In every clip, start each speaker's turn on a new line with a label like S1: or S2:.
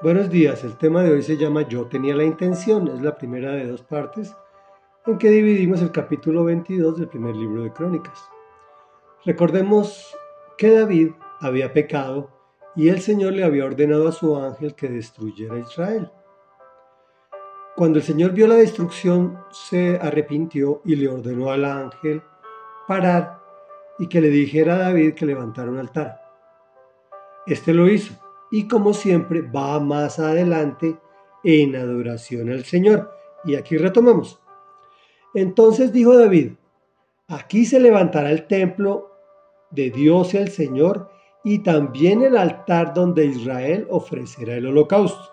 S1: Buenos días, el tema de hoy se llama Yo tenía la intención, es la primera de dos partes en que dividimos el capítulo 22 del primer libro de Crónicas. Recordemos que David había pecado y el Señor le había ordenado a su ángel que destruyera a Israel. Cuando el Señor vio la destrucción, se arrepintió y le ordenó al ángel parar y que le dijera a David que levantara un altar. Este lo hizo y como siempre va más adelante en adoración al Señor. Y aquí retomamos. Entonces dijo David, aquí se levantará el templo de Dios el Señor y también el altar donde Israel ofrecerá el holocausto.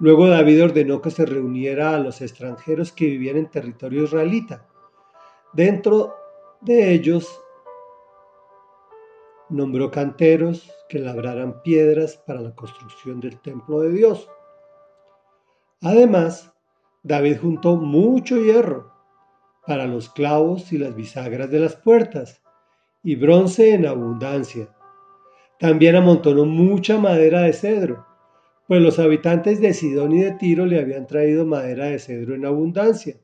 S1: Luego David ordenó que se reuniera a los extranjeros que vivían en territorio israelita. Dentro de ellos nombró canteros que labraran piedras para la construcción del templo de Dios. Además, David juntó mucho hierro para los clavos y las bisagras de las puertas, y bronce en abundancia. También amontonó mucha madera de cedro, pues los habitantes de Sidón y de Tiro le habían traído madera de cedro en abundancia.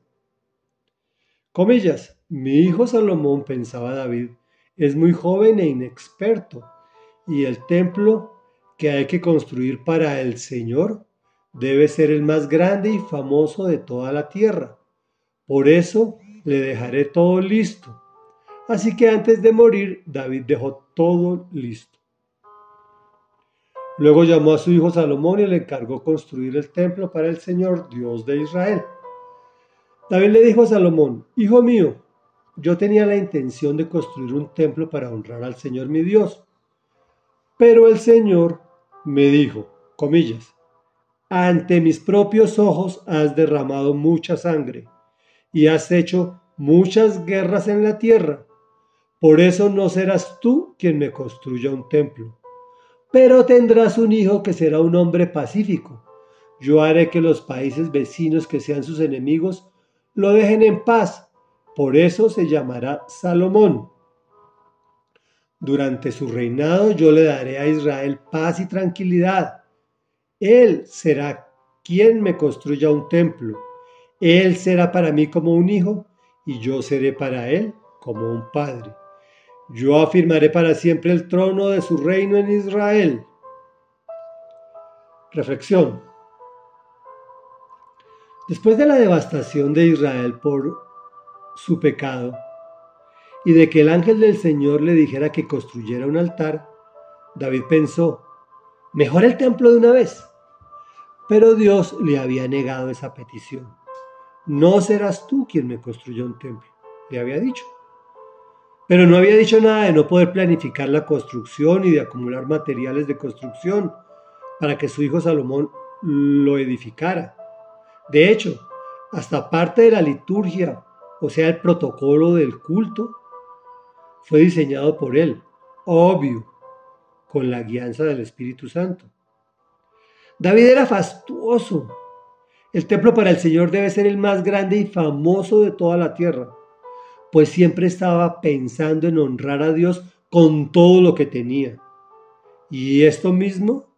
S1: Comillas, mi hijo Salomón, pensaba David, es muy joven e inexperto, y el templo que hay que construir para el Señor debe ser el más grande y famoso de toda la tierra. Por eso le dejaré todo listo. Así que antes de morir, David dejó todo listo. Luego llamó a su hijo Salomón y le encargó construir el templo para el Señor, Dios de Israel. David le dijo a Salomón, Hijo mío, yo tenía la intención de construir un templo para honrar al Señor mi Dios. Pero el Señor me dijo, comillas, ante mis propios ojos has derramado mucha sangre y has hecho muchas guerras en la tierra. Por eso no serás tú quien me construya un templo, pero tendrás un hijo que será un hombre pacífico. Yo haré que los países vecinos que sean sus enemigos lo dejen en paz por eso se llamará Salomón. Durante su reinado yo le daré a Israel paz y tranquilidad. Él será quien me construya un templo. Él será para mí como un hijo y yo seré para él como un padre. Yo afirmaré para siempre el trono de su reino en Israel. Reflexión. Después de la devastación de Israel por su pecado y de que el ángel del Señor le dijera que construyera un altar, David pensó, mejor el templo de una vez. Pero Dios le había negado esa petición. No serás tú quien me construya un templo, le había dicho. Pero no había dicho nada de no poder planificar la construcción y de acumular materiales de construcción para que su hijo Salomón lo edificara. De hecho, hasta parte de la liturgia o sea, el protocolo del culto, fue diseñado por él, obvio, con la guianza del Espíritu Santo. David era fastuoso. El templo para el Señor debe ser el más grande y famoso de toda la tierra, pues siempre estaba pensando en honrar a Dios con todo lo que tenía. Y esto mismo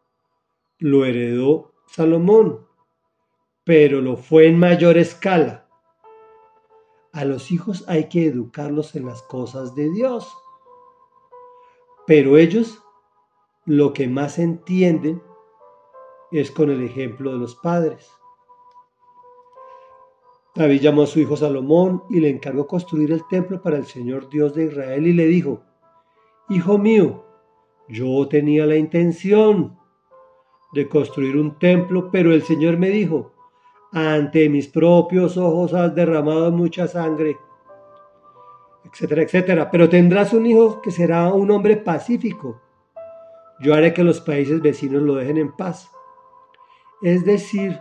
S1: lo heredó Salomón, pero lo fue en mayor escala los hijos hay que educarlos en las cosas de Dios. Pero ellos lo que más entienden es con el ejemplo de los padres. David llamó a su hijo Salomón y le encargó construir el templo para el Señor Dios de Israel y le dijo, Hijo mío, yo tenía la intención de construir un templo, pero el Señor me dijo, ante mis propios ojos has derramado mucha sangre, etcétera, etcétera. Pero tendrás un hijo que será un hombre pacífico. Yo haré que los países vecinos lo dejen en paz. Es decir,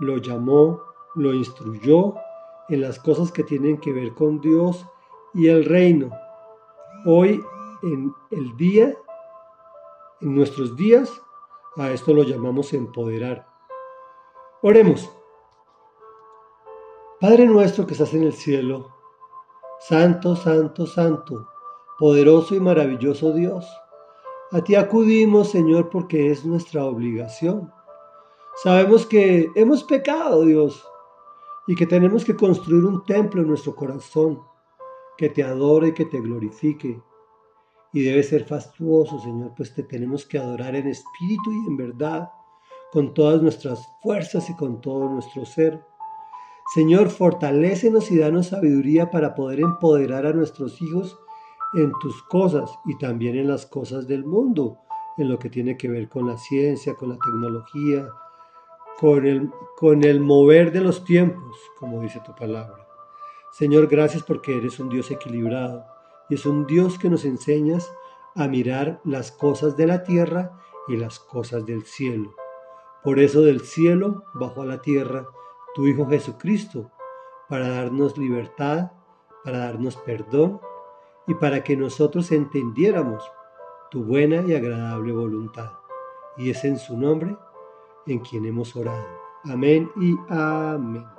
S1: lo llamó, lo instruyó en las cosas que tienen que ver con Dios y el reino. Hoy, en el día, en nuestros días, a esto lo llamamos empoderar. Oremos. Padre nuestro que estás en el cielo, Santo, Santo, Santo, poderoso y maravilloso Dios, A ti acudimos, Señor, porque es nuestra obligación. Sabemos que hemos pecado, Dios, y que tenemos que construir un templo en nuestro corazón que te adore y que te glorifique. Y debe ser fastuoso, Señor, pues te tenemos que adorar en espíritu y en verdad, con todas nuestras fuerzas y con todo nuestro ser. Señor, fortalécenos y danos sabiduría para poder empoderar a nuestros hijos en tus cosas y también en las cosas del mundo, en lo que tiene que ver con la ciencia, con la tecnología, con el, con el mover de los tiempos, como dice tu palabra. Señor, gracias porque eres un Dios equilibrado y es un Dios que nos enseñas a mirar las cosas de la tierra y las cosas del cielo. Por eso del cielo bajó a la tierra tu Hijo Jesucristo, para darnos libertad, para darnos perdón y para que nosotros entendiéramos tu buena y agradable voluntad. Y es en su nombre en quien hemos orado. Amén y amén.